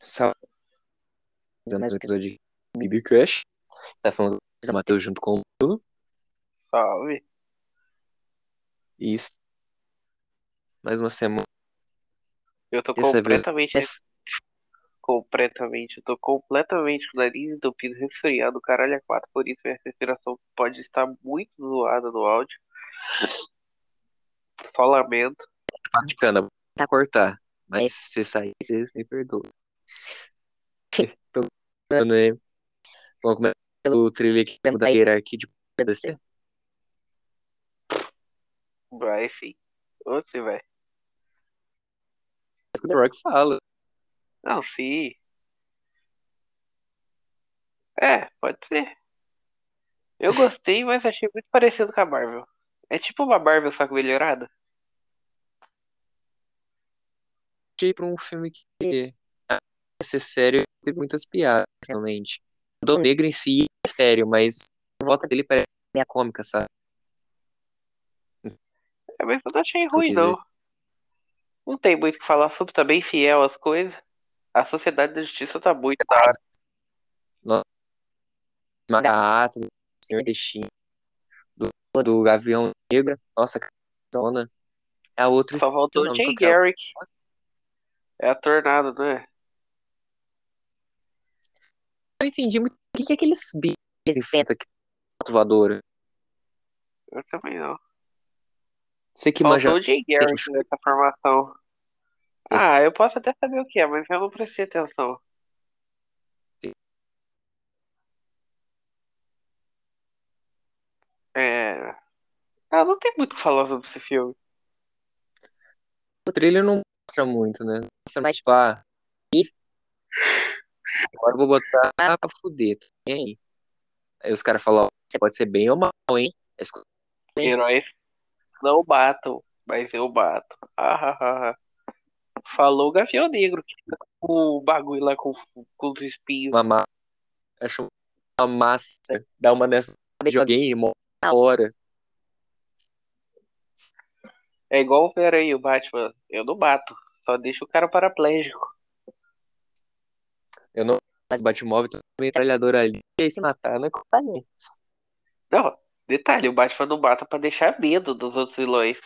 Salve. Mais um episódio de BB Crush. Tá falando com o Matheus junto com o Bruno. Salve. Isso. Mais uma semana. Eu tô Dessa vez- completamente, completamente, eu tô completamente com o nariz entupido, resfriado, caralho, é quatro, por isso minha respiração pode estar muito zoada no áudio. Só lamento. Tá cortar. Mas se sair, você você me perdoa. Aí. Vamos começar pelo trilha aqui da hierarquia de PDC. Vai, sim. Onde você vai? Mas que o The Rock fala. Não, sim. É, pode ser. Eu gostei, mas achei muito parecido com a Marvel. É tipo uma Marvel, só que melhorada. Achei pra um filme que ia ser sério teve muitas piadas, realmente. O Dom Negro em si é sério, mas a volta dele parece meio cômica, sabe? É, mas eu não achei que eu ruim, não. Não tem muito o que falar sobre, tá bem fiel às coisas. A Sociedade da Justiça tá muito da hora. Macato, Senhor Destino, do, do Gavião Negro. Nossa, que zona. É a outra Só faltou o Jay é? Garrick. É a Tornado, não é? Eu não entendi muito o que, que é aqueles bichos que enfrentam aqui voadora. Eu também não. Você que manja. Faltou o Jay Garrick Tem- nessa formação. Esse- Ah, eu posso até saber o que é, mas eu não prestei atenção. É. Ah, não tem muito o que falar sobre esse filme. O trailer não mostra muito, né? Mostra mais tipo, ah, ih, agora eu vou botar pra fuder. tá aí? Aí os caras falam, você pode ser bem ou mal, hein? É. Heróis não batam, mas eu bato. Ah, ah, ah, ah. Falou o Gavião Negro, que fica com o bagulho lá com, com os espinhos. Uma massa. Acho uma massa. Dá uma nessa de alguém e morre na hora. É igual o Vera aí, o Batman. Eu não bato, só deixo o cara paraplégico. Eu não. Mas Batmóvel tem uma metralhadora ali. E aí se matar, né? Não, detalhe, o Batman não mata pra deixar medo dos outros vilões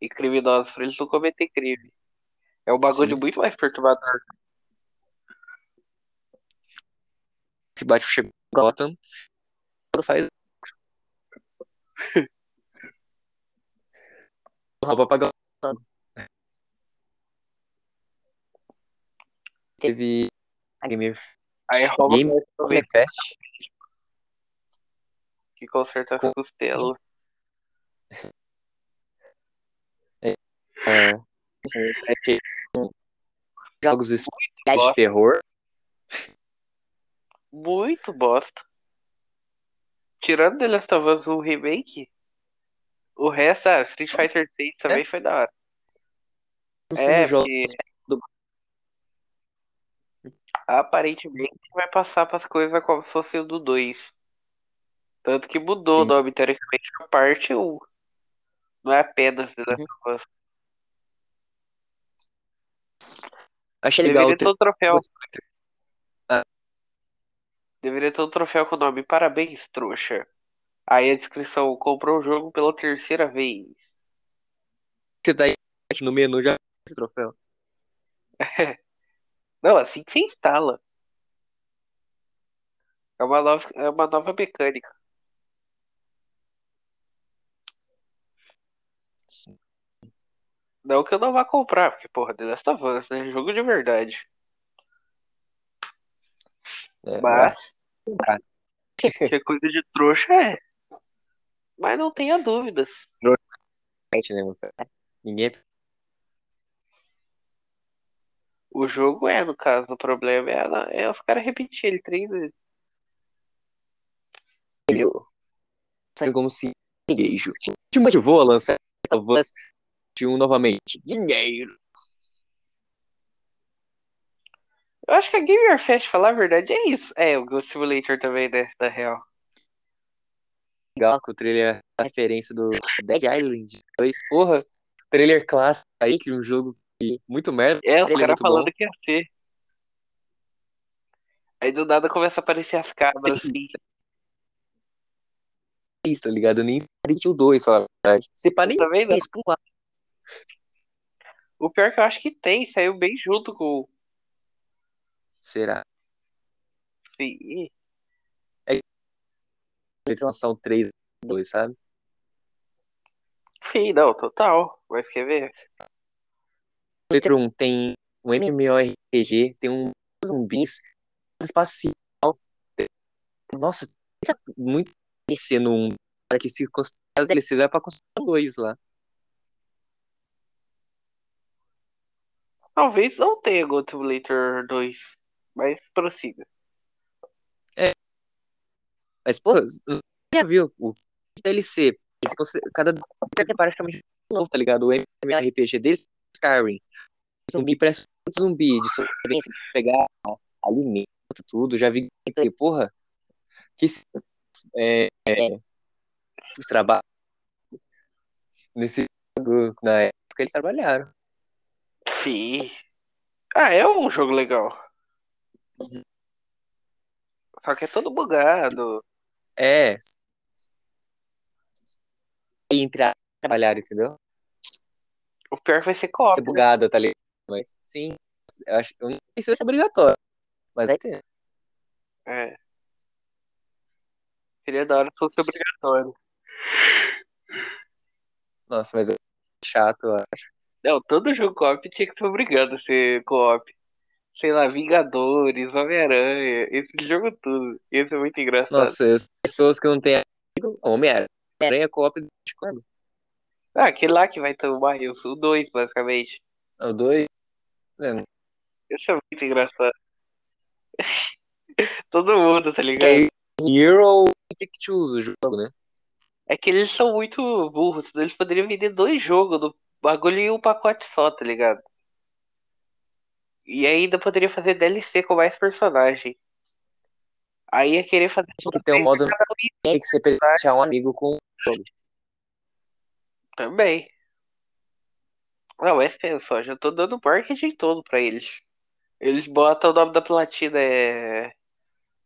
e criminosos pra eles não cometer crime. É um bagulho Sim. muito mais perturbador. Se Batman chega em Gotham, faz. Roupa pra Gotham. Teve Game, Aí rouba Game o Game Fest. que conserta as costelas. É, é que- jogos de terror. Muito bosta. Tirando The Last of Us remake, o resto, ah, Street Fighter 6 também foi da hora. Não É, jogos porque aparentemente vai passar para as coisas como se fosse o do 2. Tanto que mudou o nome, teoricamente, pra parte 1. Não é apenas The Last of Us. Achei legal Deveria ter ter um troféu. Ah. Deveria ter um troféu com o nome Parabéns, trouxa. Aí a descrição comprou o jogo pela terceira vez. você tá aí no menu já esse troféu. Não, assim que você instala. É uma nova, é uma nova mecânica. Não que eu não vá comprar, porque, porra, The Last of Us, né? Jogo de verdade. É, Mas, comprar. que é coisa de trouxa é. Mas não tenha dúvidas. né, meu cara? Ninguém O jogo é, no caso, o problema é, é os caras repetirem ele três vezes. Sabe como se beijo. Te motivou a lançar essa voz de um novamente. Dinheiro. Eu acho que a Gamer Fest, falar a verdade, é isso. É, o Ghost Simulator também, né? Da real. Legal que o trailer é a referência do Dead Island 2. Porra, trailer clássico aí, que um jogo muito merda. É, é caras muito falando bom. que ia ser. Aí do nada começa a aparecer as cabras assim. Isso, tá ligado? Eu nem que o 2, falar a verdade. Você para nem Também não. lá. O pior é que eu acho que tem, saiu bem junto com o. Será? Sim. Eles lançar o 3 2, sabe? Sim, não, total. Mas quer ver? 1 tem um MMORPG, tem um zumbis espacial. Nossa, tá muito DLC no 1. Para que se considerar as DLC dá pra considerar dois lá. Talvez não tenha Gold Simulator 2, mas prossiga. Mas, pô, você já viu o DLC? Cada DLC é praticamente novo, tá ligado? O MMORPG deles, Skyrim. Zumbi parece um zumbi de sobrevivência, de pegar alimento, tudo. Já vi que, porra, que esse- é, é, esses trabalhos nesse jogo, na época eles trabalharam. Sim. Ah, é um jogo legal. Só que é todo bugado. É. E entre a trabalhar, entendeu? O pior vai ser co-op. Ser né? bugada, tá ligado? Mas sim, eu acho eu não sei se vai ser obrigatório. Mas vai ter. É. Seria da hora se fosse obrigatório. Nossa, mas é chato, ó. Não, todo jogo co-op tinha que ser obrigado a ser co-op. Sei lá, Vingadores, Homem-Aranha, esse jogo tudo. Isso é muito engraçado. Nossa, as pessoas que não têm amigo, Homem-Aranha. Aranha co-op de quando? Ah, aquele lá que vai ter o Miles, o 2, basicamente. É O 2? Isso é muito engraçado. Todo mundo, tá ligado? É Hero Take Choose o jogo, né? É que eles são muito burros, eles poderiam vender dois jogos do bagulho em um pacote só, tá ligado? E ainda poderia fazer DLC com mais personagem. Aí ia querer fazer Que tem um modo que você presentear um amigo com também. Não, mas pensa, ó, já tô dando marketing todo pra eles. Eles botam o nome da platina é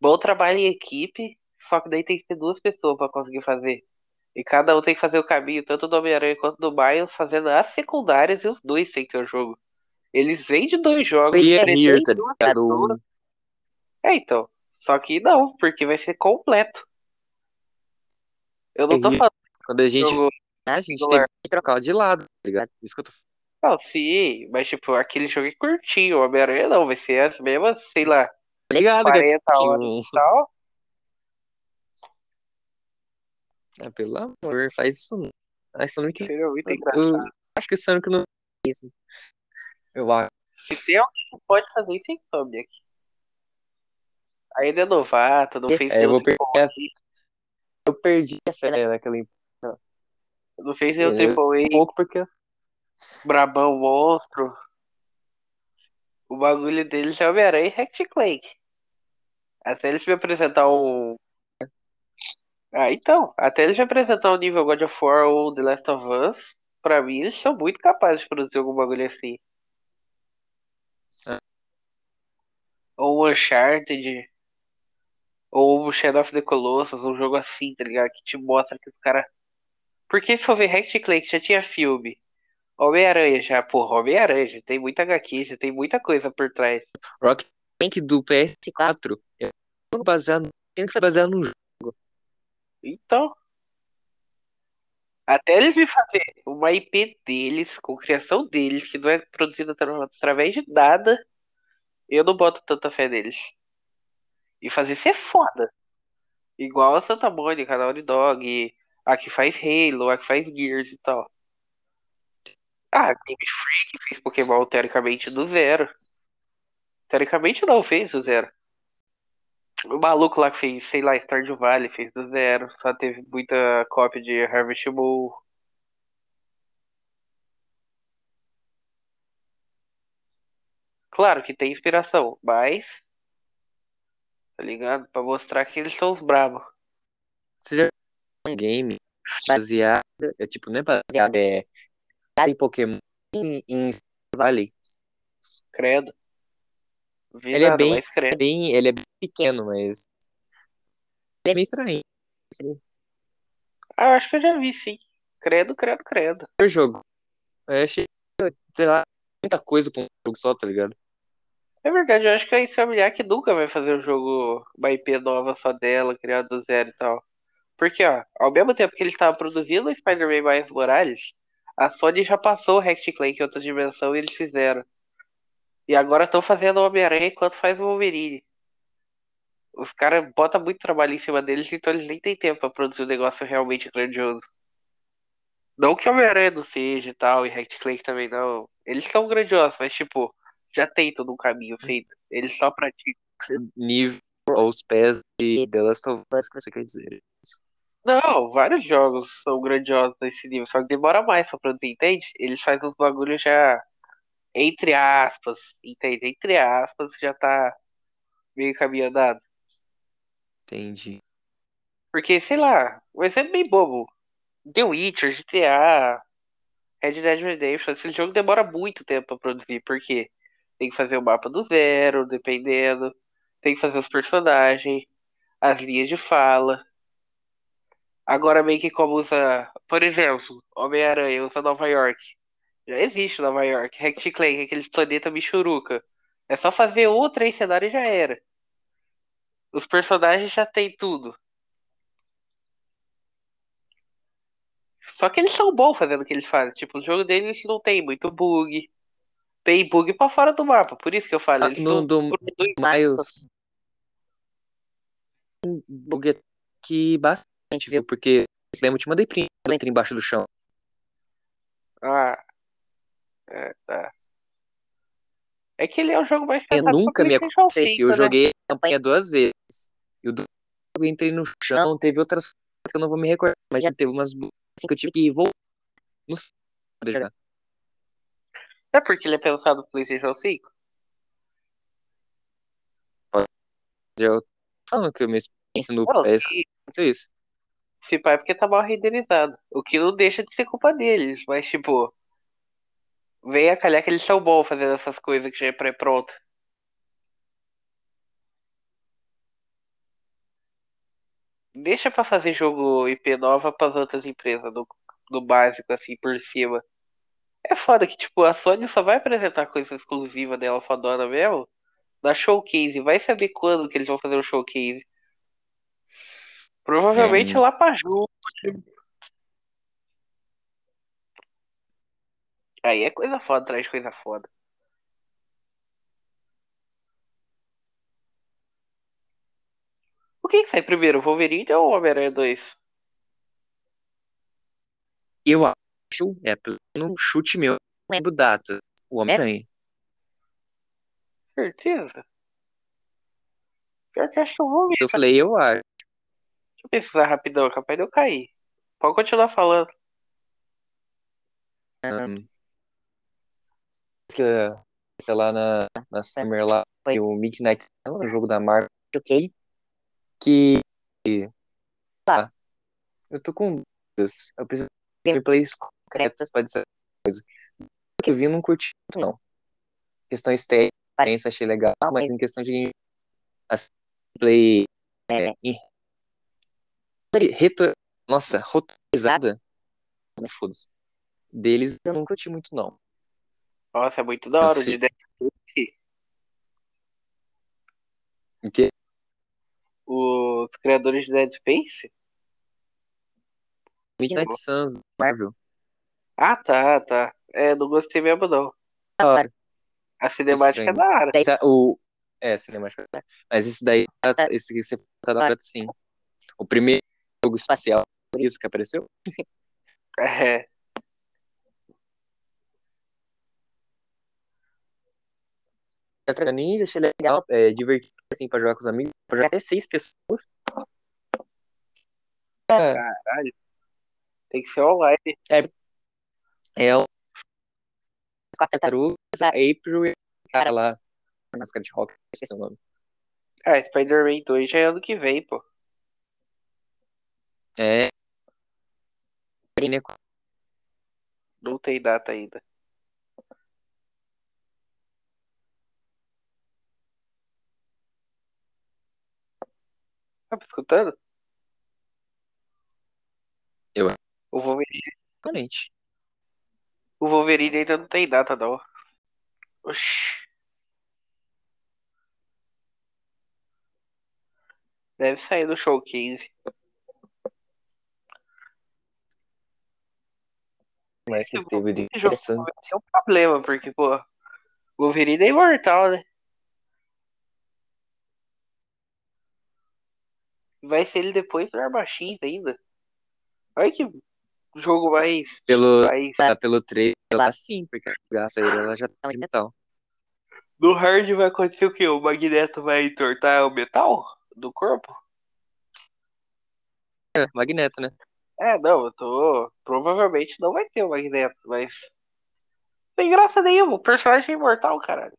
Bom trabalho em equipe, só que daí tem que ser duas pessoas pra conseguir fazer. E cada um tem que fazer o caminho, tanto do Homem-Aranha quanto do Miles, fazendo as secundárias e os dois sem ter o jogo. Eles vendem dois jogos. e presente Here, tá ligado? É, então. Só que não, porque vai ser completo. Eu não tô falando Quando a gente, jogo. A gente teve que trocar de lado, tá ligado? Isso que eu tô. Não, sim, mas tipo, aquele jogo é curtinho. O Homem-Aranha não, vai ser as mesmas, sei lá, Ligado, 40 gatinho. horas e tal. Ah, pelo amor, faz isso não. Ai, Sonic, Seria muito engraçado. eu acho que o Sonic não fez isso. Eu acho. Se tem alguém que pode fazer isso, é Insomniac. Ainda é novato, não fez É, eu vou perder a- Eu perdi a fé naquela empresa não fez nenhum É, triple A, pouco porque Brabão monstro. O bagulho deles é Homem-Aranha e Ratchet Clank. Até eles me apresentar um. Ah, então. Até eles me apresentar um nível God of War ou The Last of Us, pra mim eles são muito capazes de produzir algum bagulho assim. É. Ou um Uncharted. Ou um Shadow of the Colossus, um jogo assim, tá ligado? Que te mostra que os caras. Porque se for ver Ratchet Clank já tinha filme. Homem-Aranha já, porra, Homem-Aranha já tem muita HQ, já tem muita coisa por trás. Rock Tank do PS4 é um jogo baseado, tem que ser baseado num jogo. Então, até eles me fazer uma IP deles, com criação deles, que não é produzida atra- através de nada, eu não boto tanta fé neles. E fazer ser foda. Igual a Santa Mônica, Naughty Dog, a que faz Halo, a que faz Gears e tal. Ah, Game Freak fez Pokémon teoricamente do zero. Teoricamente não, fez do zero. O maluco lá que fez, sei lá, Stardew Valley fez do zero. Só teve muita cópia de Harvest Moon. Claro que tem inspiração, mas. Tá ligado? Pra mostrar que eles são os bravos. Você já game baseado, é tipo, não é baseado, é em Pokémon em, em Valley. Credo. Vi Ele é bem- bem, ele é bem pequeno, mas. Ele é meio estranho. Ah, eu acho que eu já vi, sim. Credo, credo, credo. O jogo. Eu achei, sei lá, muita coisa pra um jogo só, tá ligado? É verdade, eu acho que a Insomniac nunca vai fazer um jogo, uma IP nova só dela, criado do zero e tal. Porque, ó, ao mesmo tempo que eles estavam produzindo o Spider-Man Miles Morales, a Sony já passou o Ratchet Clank em outra dimensão e eles fizeram. E agora estão fazendo o Homem-Aranha enquanto faz o Wolverine. Os caras botam muito trabalho em cima deles, então eles nem têm tempo pra produzir um negócio realmente grandioso. Não que o Homem-Aranha não seja e tal, e Ratchet Clank também não. Eles são grandiosos, mas tipo, já tem todo um caminho feito. Eles só praticam. Nível aos pés de The Last of Us, que você quer dizer. Não, vários jogos são grandiosos nesse nível, só que demora mais pra produzir, entende? Eles fazem uns bagulhos já, entre aspas, entende? Entre aspas, já tá meio caminho andado. Entendi. Porque, sei lá, um exemplo bem bobo. The Witcher, GTA, Red Dead Redemption, esse jogo demora muito tempo pra produzir, porque tem que fazer o mapa do zero, dependendo, tem que fazer os personagens, as linhas de fala. Agora meio que como usa, por exemplo, Homem-Aranha usa Nova York. Já existe Nova York. Ratchet Clank, aqueles planeta Michuruca. É só fazer um ou três cenários e já era. Os personagens já tem tudo. Só que eles são bons fazendo o que eles fazem. Tipo, o jogo deles não tem muito bug. Tem bug pra fora do mapa. Por isso que eu falo. Ah, Eles no- do nada. Miles. Bug que bastante, viu? Porque esse demo eu te mandei print entra embaixo do chão. Ah. É, tá. É que ele é o jogo mais Eu nunca me aconteceu. 5, Eu né? joguei a campanha duas vezes. E o do eu entrei no chão, teve outras coisas que eu não vou me recordar, mas já teve umas bugs que eu tive que voltar no jogar. É porque ele é pensado no PlayStation 5? Eu tô falando que a minha experiência no Não, PS se, aconteceu isso. Se pá é porque tá mal renderizado. O que não deixa de ser culpa deles. Mas, tipo, vem a calhar que eles são bons fazendo essas coisas que já é pré-pronto. Deixa pra fazer jogo IP nova pras outras empresas, no, básico, assim, por cima. É foda que, tipo, a Sony só vai apresentar coisa exclusiva dela fodona mesmo na showcase. Vai saber quando que eles vão fazer o showcase. Provavelmente É. lá pra junho. Aí é coisa foda, traz coisa foda. O que que sai primeiro, Wolverine ou Homem-Aranha 2? Eu acho, é, no chute meu, não lembro data. O Homem-Aranha. Certeza? Pior que acho que eu vou ver. Eu falei, eu acho. Eu pesquisar rapidão, é capaz de eu cair. Pode continuar falando. Um, sei- lá, na, na Summer lá, foi o Midnight Suns, o jogo da Marvel, ok? Que. Ah, eu tô com dúvidas. Eu preciso de gameplays concretas pra dizer coisa. O que eu vi, eu não curti muito, não. Questão estética, aparência, achei legal, mas em questão de assim, gameplay. É, em- reto, nossa, roteirizada. né, Foda-se. Deles eu não curti muito, não. Nossa, é muito da hora o Sim. de Dead Space. O quê? Os criadores de Dead Space? Midnight Suns, Marvel. Ah, tá, tá. É, não gostei mesmo não. Da hora. A cinemática é da hora. Tá o. É, cinemática. Mas esse daí, tá- esse que você tá da hora, sim. O primeiro jogo espacial, por isso que apareceu. É. Tartaruga Ninja, achei legal, é divertido, assim, pra jogar com os amigos. Pra jogar até seis pessoas. É, Caralho. Tem que ser online. é o. As quatro tartarugas, a April e o cara lá, máscara de rock, esqueci o nome. Ah, Spider-Man 2 já é ano que vem, pô. É. Não tem data ainda. Tá me escutando? Eu. O Wolverine. O Wolverine ainda não tem data, não. Oxi. Deve sair do show 15. Mas que Esse teve de Esse interessante. é um problema, porque, pô, o Wolverine é imortal, né? Vai ser ele depois do Arma X ainda. Olha que jogo mais. Pelo, mais... ah, pelo trailer lá sim, porque a graça aí ela já tá de metal. No hard vai acontecer o quê? O Magneto vai entortar o metal do corpo? É, Magneto, né? É, não, eu tô. Provavelmente não vai ter o Magneto, mas. Sem graça nenhuma, o personagem é imortal, caralho.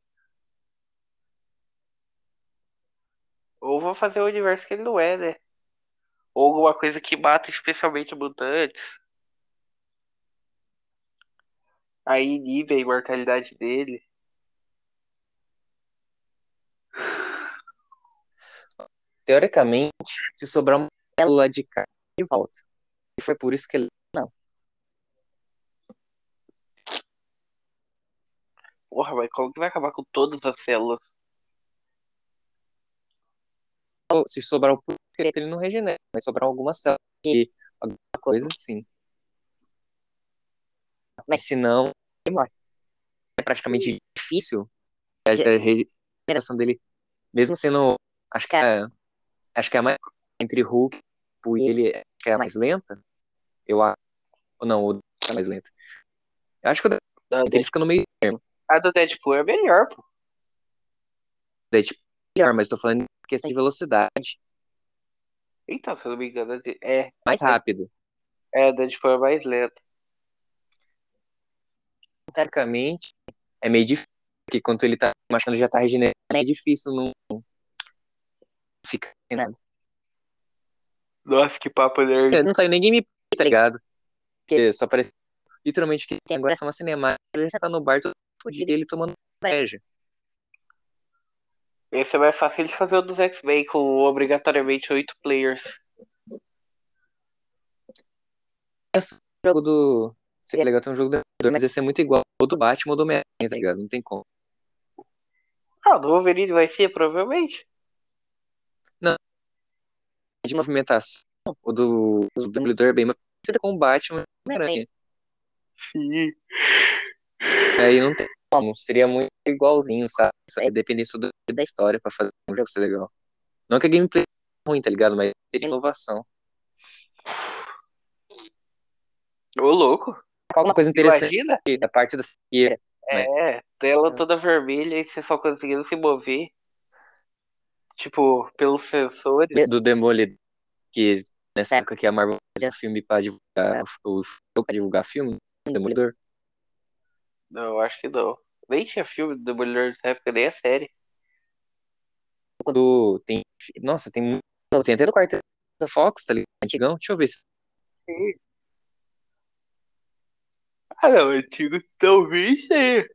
Ou vou fazer o universo que ele não é, né? Ou alguma coisa que mata especialmente mutantes. Aí inibe a imortalidade dele. Teoricamente, se sobrar uma célula de carne, ele volta. E foi por isso que ele. Porra, mas como que vai acabar com todas as células? Se sobrar o esqueleto, ele não regenera. Vai sobrar alguma célula de alguma coisa assim. Mas se não, ele morre. É praticamente difícil a regeneração dele, mesmo sendo. Acho que é. Acho que é a mais. Entre Hulk e ele que é a mais lenta. Eu acho. Ou não, o é mais lenta. Eu acho que o A ele fica no meio termo. do Deadpool é melhor, pô. Daí, tipo, melhor, mas tô falando em questão de velocidade. Então, se eu não me engano, é. Mais rápido. É, o Deadpool é mais lento. Teoricamente, é meio difícil. Porque quando ele tá machucando, já tá regenerando. É difícil não ficar sem nada. Nossa, que papo nerd. Não saiu nem gameplay, tá ligado? Porque só parece. Literalmente, que tem agora é uma cinemática. Ele tá no bar todo fodido e ele tomando inveja. Esse é mais fácil de fazer o dos X-Men com obrigatoriamente oito players. Esse jogo do. Seria legal ter um jogo do mas ia ser muito igual ao do Batman ou do Homem-Aranha, tá ligado? Não tem como. Ah, o do Wolverine vai ser, provavelmente. De movimentação, o do, do Demolidor é bem mais parecido com o Batman e o Homem-Aranha. Sim. Aí não tem como. Seria muito igualzinho, sabe? Só que dependência do, da história pra fazer um jogo ser legal. Não que a gameplay é ruim, tá ligado? Mas teria inovação. Ô, louco. Alguma coisa interessante Imagina? da parte da seguir. É, tela toda vermelha e você só conseguindo se mover. Tipo, pelos sensores. do Demolidor, que nessa época que a Marvel fazia filme pra divulgar o, o pra divulgar filme, do Demolidor. Não, eu acho que não. Nem tinha filme do Demolidor nessa época, nem a série. Quando tem. Nossa, tem muito. Tem até do quarto da Fox, tá ligado? Antigão. Deixa eu ver se. Ah, não, antigo talvez tenha.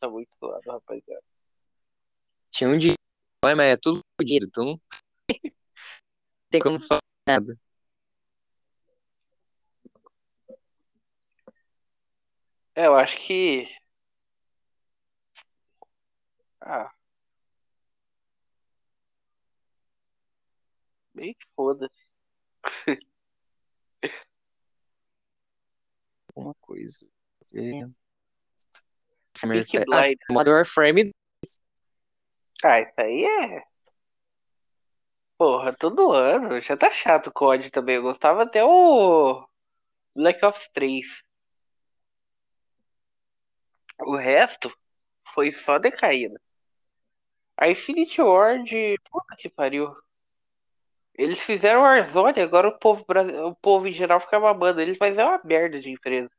Tá muito do lado, rapaziada. Tinha um de. Mas é tudo fodido, então. tem como falar nada. É, eu acho que. Ah. Bem que foda-se. Alguma coisa. É. Peaky Ah, Blinders. Modern Warframe. Ah, isso aí é. Porra, todo ano. Já tá chato o COD também. Eu gostava até o Black Ops 3. O resto foi só decaída. A Infinity Ward, puta que pariu. Eles fizeram Warzone, agora o povo, o povo em geral fica babando eles, mas é uma merda de empresa.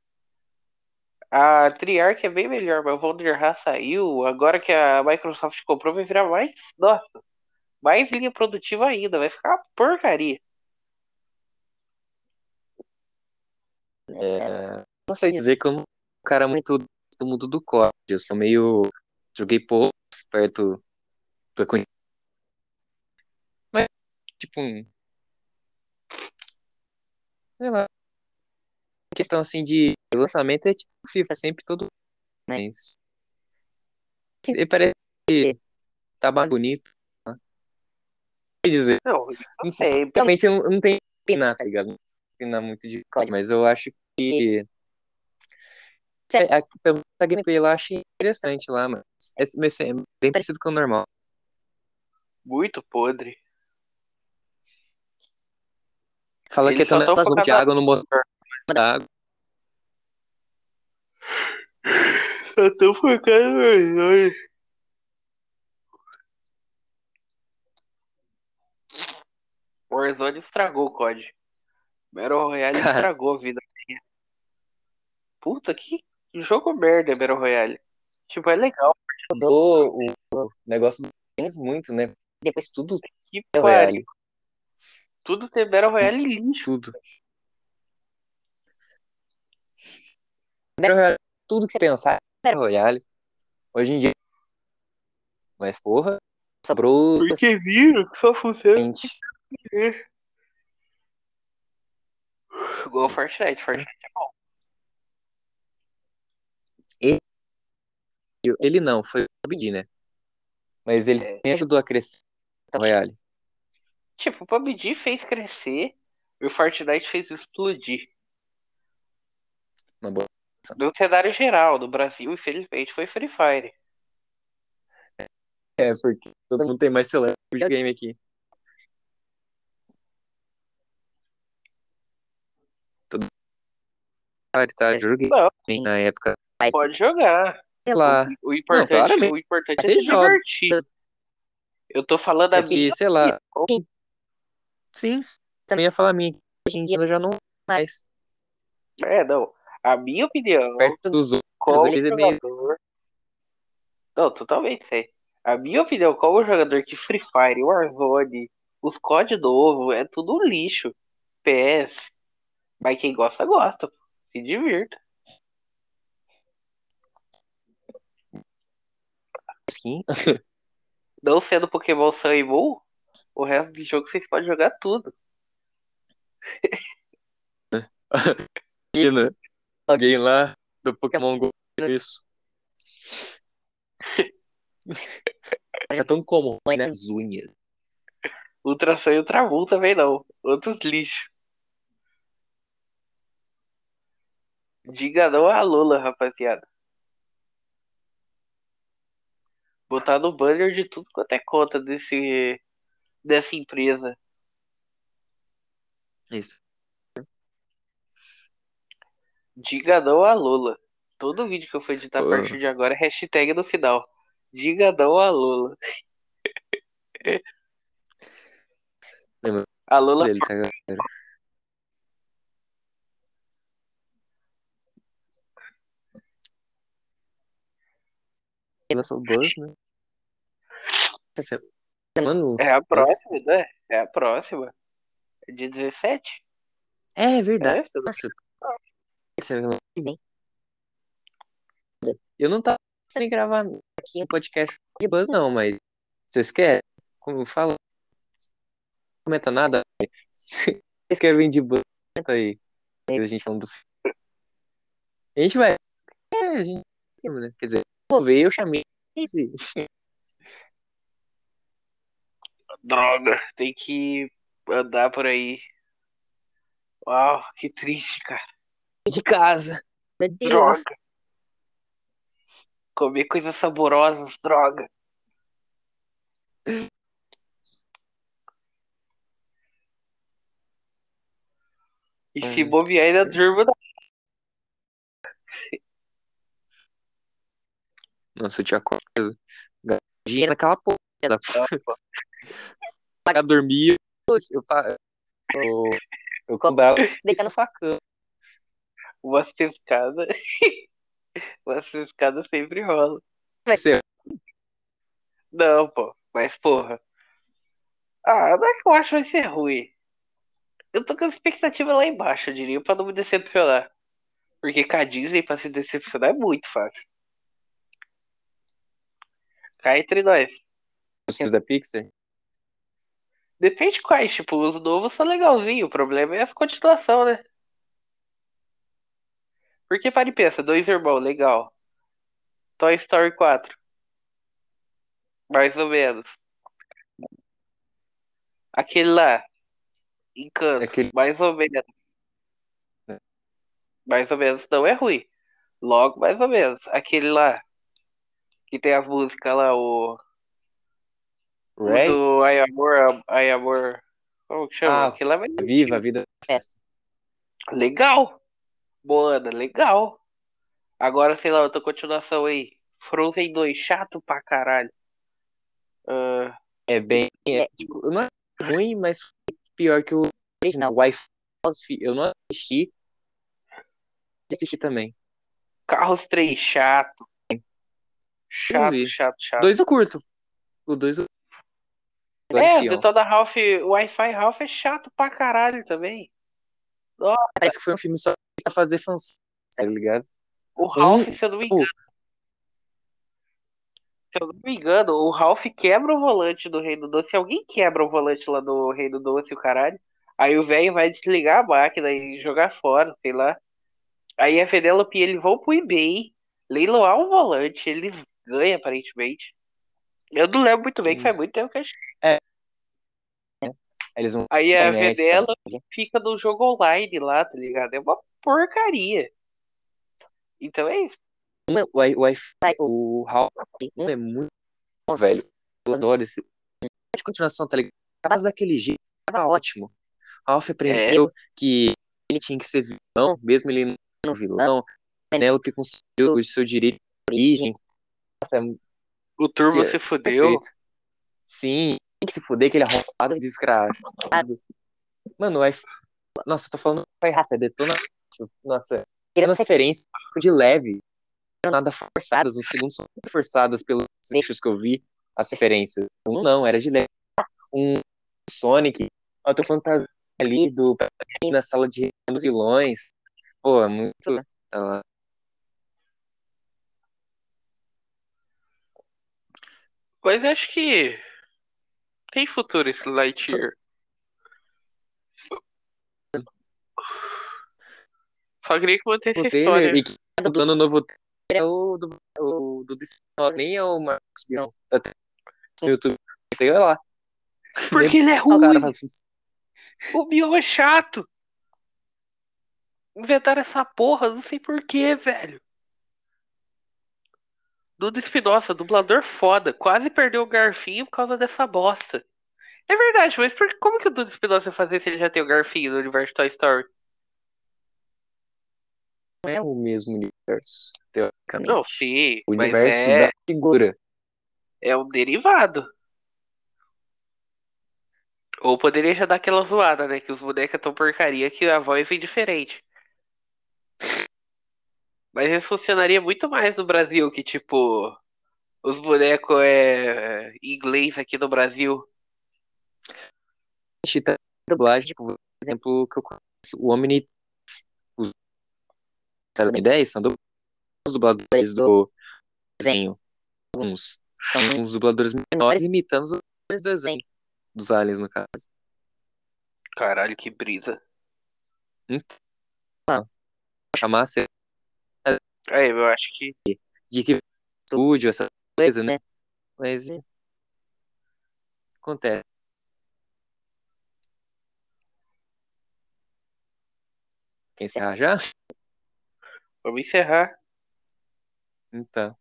A Treyarch é bem melhor, mas o Valdirra saiu. Agora que a Microsoft comprou, vai virar mais. Nossa, mais linha produtiva ainda. Vai ficar uma porcaria. É, não sei dizer que eu não cara muito do mundo do COD. Eu sou meio. Joguei pouco perto da conhe- Mas, tipo, um. Sei lá. Questão assim de lançamento é tipo FIFA, sempre todo. Mas. E parece que tá mais bonito. né? Quer dizer, Não, não sei. Realmente eu não, não tenho que opinar, tá ligado? Não que opinar muito de COD, mas eu acho que. É, a, pelo menos a gameplay lá eu achei interessante lá, mas é, é bem parecido com o normal. Muito podre. Fala que Eles é um tão negócio de água no motor da água. Só tô focando Warzone. Warzone estragou o COD. Battle Royale Cara. estragou a vida. minha. Puta que jogo merda, Battle Royale. Tipo, é legal. Mudou o, o negócio dos games muito, né? Depois tudo Que é pariu. Royale, Tudo tem Battle Royale lixo. tudo. Battle Royale, tudo que você pensar é Battle Royale. Hoje em dia. Mas porra, sobrou Porque viram que só funciona gente. igual Fortnite. Fortnite é bom. Ele não, foi o PUBG, né? Mas ele É. também ajudou a crescer Battle Royale. Tipo, o PUBG fez crescer e o Fortnite fez explodir. Uma boa. No cenário geral, no Brasil, infelizmente, foi Free Fire. É, porque todo mundo tem mais celular de game aqui. Todo Ah, tá, Não, bem na época. pode jogar. Sei lá. O importante, claramente. o importante é se divertir. Eu tô falando a É minha. sei lá. Sim, também ia falar a minha. Hoje em dia eu já não mais. É, não. A minha opinião, Perto dos outros, como é jogador. Não, totalmente sei. A minha opinião, como jogador que Free Fire, Warzone, os COD novo, é tudo um lixo. PS. Mas quem gosta, gosta. Se divirta. Sim. Não sendo Pokémon Sun e Moon, o resto do jogo vocês podem jogar tudo. Imagina. Alguém lá do Pokémon Go. Isso. É tão comum nas unhas. Ultra Sun e Ultra Moon também não. Outros lixos. Diga não a Lula, rapaziada. Botar no banner de tudo quanto é conta desse, dessa empresa. Isso. Diga não a Lula. Todo vídeo que eu for editar a partir de agora é hashtag no final. Diga não a Lula. A Lula dele, tá, galera? Ele lançou o Buzz, né? É a próxima, né? É a próxima. É dia 17. É verdade. É, tudo- Nossa. Eu não tava pensando em gravar aqui um podcast de Buzz, não, mas vocês querem? Como eu falo? Não comenta nada. Vocês querem vir de Buzz? Comenta aí. A gente falando do filme. A gente vai. É, a gente. né? Quer dizer, vou ver, eu chamei. Esse. Droga, tem que andar por aí. Uau, que triste, cara. De casa. Meu Deus. Droga. Comer coisas saborosas, droga. E se bobear ainda durmo na Nossa, eu tinha acordado. Dinheiro naquela porra. Da... Pagar dormir. Eu, pa- eu, eu cobrava deitar na sua cama. Umas pescadas. Umas pescadas sempre rolam. Vai ser. Não, pô. Mas, porra. Ah, não é que eu acho que vai ser ruim. Eu tô com a expectativa lá embaixo, eu diria, pra não me decepcionar. Porque com a Disney pra se decepcionar é muito fácil. Cá entre nós. Os filmes da Pixar? Depende quais, tipo, os novos são legalzinhos. O problema é as continuação, né? Porque para e pensa, dois irmãos, legal. Toy Story 4. Mais ou menos. Aquele lá. Encanto. Aquele- Mais ou menos. Mais ou menos não é ruim. Logo, mais ou menos. Aquele lá. Que tem as músicas lá, o. o Ray? do Ai Amor, Ai Amor. Como que chama? Ah, Aquele lá vai Viva a vida da festa. Legal. Moana, legal. Agora, sei lá, outra continuação aí. Frozen 2, chato pra caralho. Ah, É bem. É, tipo, não é ruim, mas foi pior que o original. Wi-Fi. Eu não assisti. Assisti também. Carros 3, chato. Chato, vi. chato, chato. Dois eu curto. O dois eu. É, o. Detona Ralph, Wi-Fi Ralph é chato pra caralho também. Parece que foi um filme só pra fazer fãs. Tá ligado? O Ralph, Um- se eu não me pô. engano. Se eu não me engano, o Ralph quebra o volante do Reino Doce. Se alguém quebra o volante lá do Reino Doce, o caralho. Aí o velho vai desligar a máquina e jogar fora, sei lá. Aí a Penelope ele vão pro eBay, leiloar o volante, eles ganham aparentemente. Eu não lembro muito bem, que faz muito tempo que eu achei. Eles vão. Aí a internet, Vedela tá? fica no jogo online lá, tá ligado? É uma porcaria. Então é isso. É- O Wi- o Wi-Fi, o Ralph, um é muito bom, velho. Eu adoro esse. De continuação, tá ligado? Mas daquele jeito, tava ótimo. Ralph aprendeu que ele tinha que ser vilão, mesmo ele não vilão. Penélope conseguiu o seu direito de origem. Nossa, é O Turbo se fudeu. perfeito. Sim, que se fuder, aquele arrombado desgraçado. Mano, o Wi-Fi. Nossa, eu tô falando Wi-Fi Rafa, é detona. Nossa, referência de leve, não nada forçadas, os segundos são muito forçadas pelos eixos que eu vi, as referências. Um não, era de leve. Um Sonic, outra fantasia ali do na sala de dos vilões. Pô, é muito. ah, Mas acho que tem futuro esse Lightyear. Só queria que mantesse o essa história. e que tá dublando o novo é o do, o, do nem é o Marcos Bion. Tá no YouTube. Olha lá. Porque ele é ruim. fala, O Bion é chato. Inventaram essa porra, não sei porquê, velho. Duda Espinosa, dublador foda. Quase perdeu o garfinho por causa dessa bosta. É verdade, mas por, como que o Duda Espinosa fazer se ele já tem o garfinho no universo Toy Story? não é o mesmo universo, teoricamente. Não, sim, o universo é, da figura. é um derivado. Ou poderia já dar aquela zoada, né? Que os bonecos é tão porcaria que a voz é diferente. Mas isso funcionaria muito mais no Brasil, que tipo, os bonecos é em inglês aqui no Brasil. A gente tá dublagem, tipo, por exemplo, que eu conheço, o Omni. Os 10 são os dubladores do desenho. Uns são uns dubladores menores imitando os dubladores do desenho. Dos aliens, no caso. Caralho, que brisa. Chamar ser É, eu acho que. de que estúdio, essa coisa, né? Mas é, acontece. Quer encerrar já? Vamos encerrar. Então.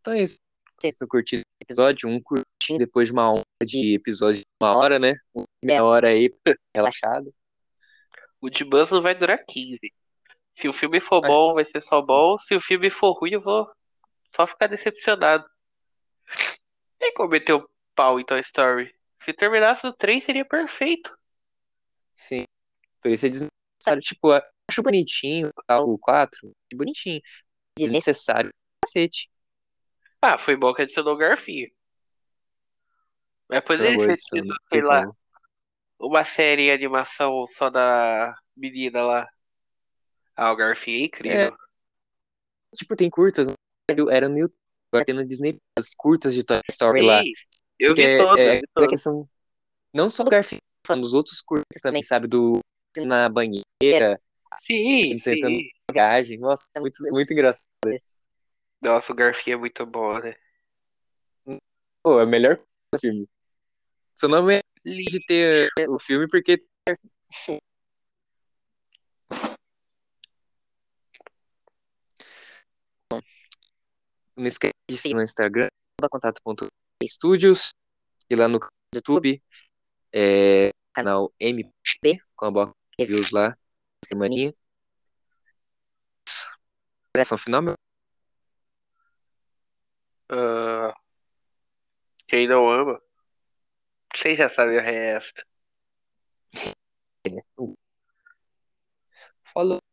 Então é isso. Vocês estão curtindo o episódio? Um curtinho depois de uma hora de episódio de uma hora, né? Meia hora aí, relaxado. O de Buzz não vai durar 15. Se o filme for Vai. bom, vai ser só bom. Se o filme for ruim, eu vou só ficar decepcionado. Meter o pau em Toy Story. Se terminasse no 3, seria perfeito. Sim. Por isso é desnecessário. Tipo, acho bonitinho o 4, bonitinho. Desnecessário. Cacete. Ah, foi bom que adicionou o Garfinho. Mas poderia ter de sido, sei lá, uma série em animação só da menina lá. Ah, o Garfinho é incrível. Tipo, tem curtas, era no YouTube, agora tem no Disney, as curtas de Toy Story lá. Sim, eu vi Que é- todos, é vi questão, não só do Garfield, falando dos outros curtas também, sabe? Do na banheira, Sim, tentando- sim. viagem. Nossa, é muito, muito engraçado. Nossa, o Garfinho é muito bom, né? Pô, é o melhor filme. Seu nome é de ter o filme porque não esquece de seguir no Instagram, contato.studios e lá no YouTube, é, canal MP, com a boca reviews lá, semaninha. Pressão final, meu. Ah, quem não ama, você já sabe o resto. Falou.